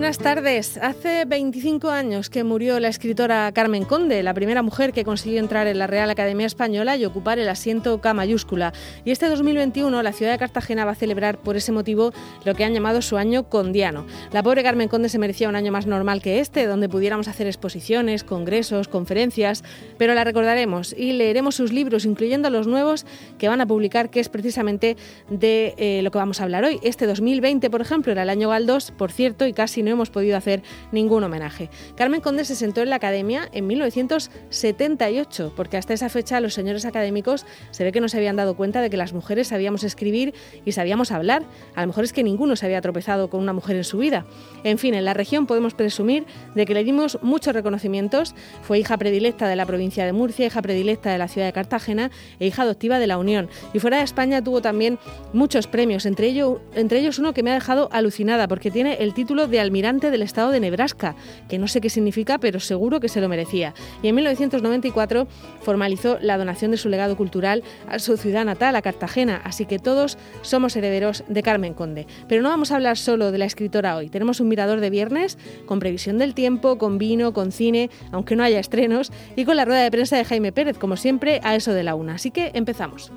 Buenas tardes. Hace 25 años que murió la escritora Carmen Conde, la primera mujer que consiguió entrar en la Real Academia Española y ocupar el asiento K mayúscula. Y este 2021 la ciudad de Cartagena va a celebrar por ese motivo lo que han llamado su año condiano. La pobre Carmen Conde se merecía un año más normal que este, donde pudiéramos hacer exposiciones, congresos, conferencias, pero la recordaremos y leeremos sus libros, incluyendo los nuevos que van a publicar, que es precisamente de eh, lo que vamos a hablar hoy. Este 2020, por ejemplo, era el año Galdós, por cierto, y casi no hemos podido hacer ningún homenaje. Carmen Conde se sentó en la academia en 1978, porque hasta esa fecha los señores académicos se ve que no se habían dado cuenta de que las mujeres sabíamos escribir y sabíamos hablar. A lo mejor es que ninguno se había tropezado con una mujer en su vida. En fin, en la región podemos presumir de que le dimos muchos reconocimientos. Fue hija predilecta de la provincia de Murcia, hija predilecta de la ciudad de Cartagena e hija adoptiva de la Unión. Y fuera de España tuvo también muchos premios, entre, ello, entre ellos uno que me ha dejado alucinada porque tiene el título de almirante del estado de Nebraska, que no sé qué significa, pero seguro que se lo merecía. Y en 1994 formalizó la donación de su legado cultural a su ciudad natal, a Cartagena, así que todos somos herederos de Carmen Conde. Pero no vamos a hablar solo de la escritora hoy, tenemos un mirador de viernes con previsión del tiempo, con vino, con cine, aunque no haya estrenos, y con la rueda de prensa de Jaime Pérez, como siempre, a eso de la una. Así que empezamos.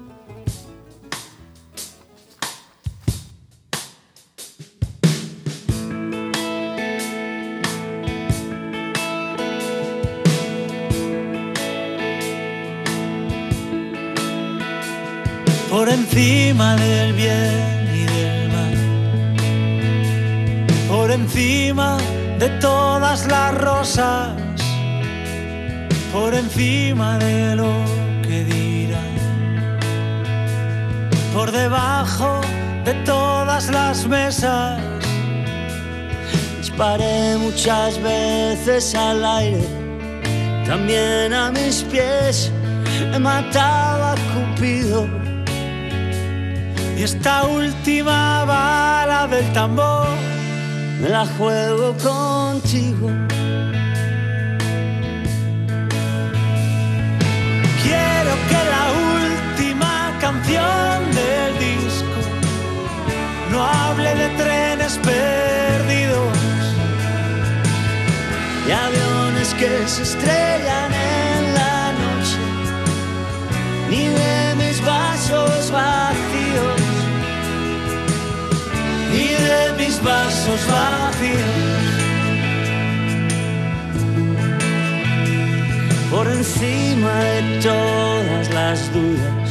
Por encima del bien y del mal, por encima de todas las rosas, por encima de lo que dirán, por debajo de todas las mesas. Disparé muchas veces al aire, también a mis pies he matado a Cupido y esta última bala del tambor me la juego contigo. Quiero que la última canción del disco no hable de trenes perdidos y aviones que se estrellan en la noche, ni de mis vasos vacíos vasos vacíos. Por encima de todas las dudas,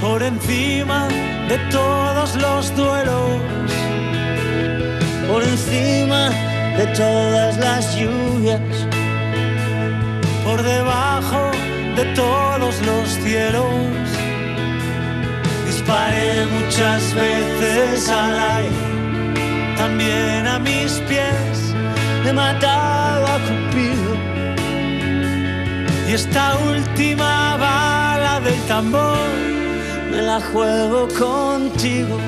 por encima de todos los duelos, por encima de todas las lluvias, por debajo de todos los cielos disparé muchas veces al aire, también a mis pies he matado a Cupido. Y esta última bala del tambor me la juego contigo.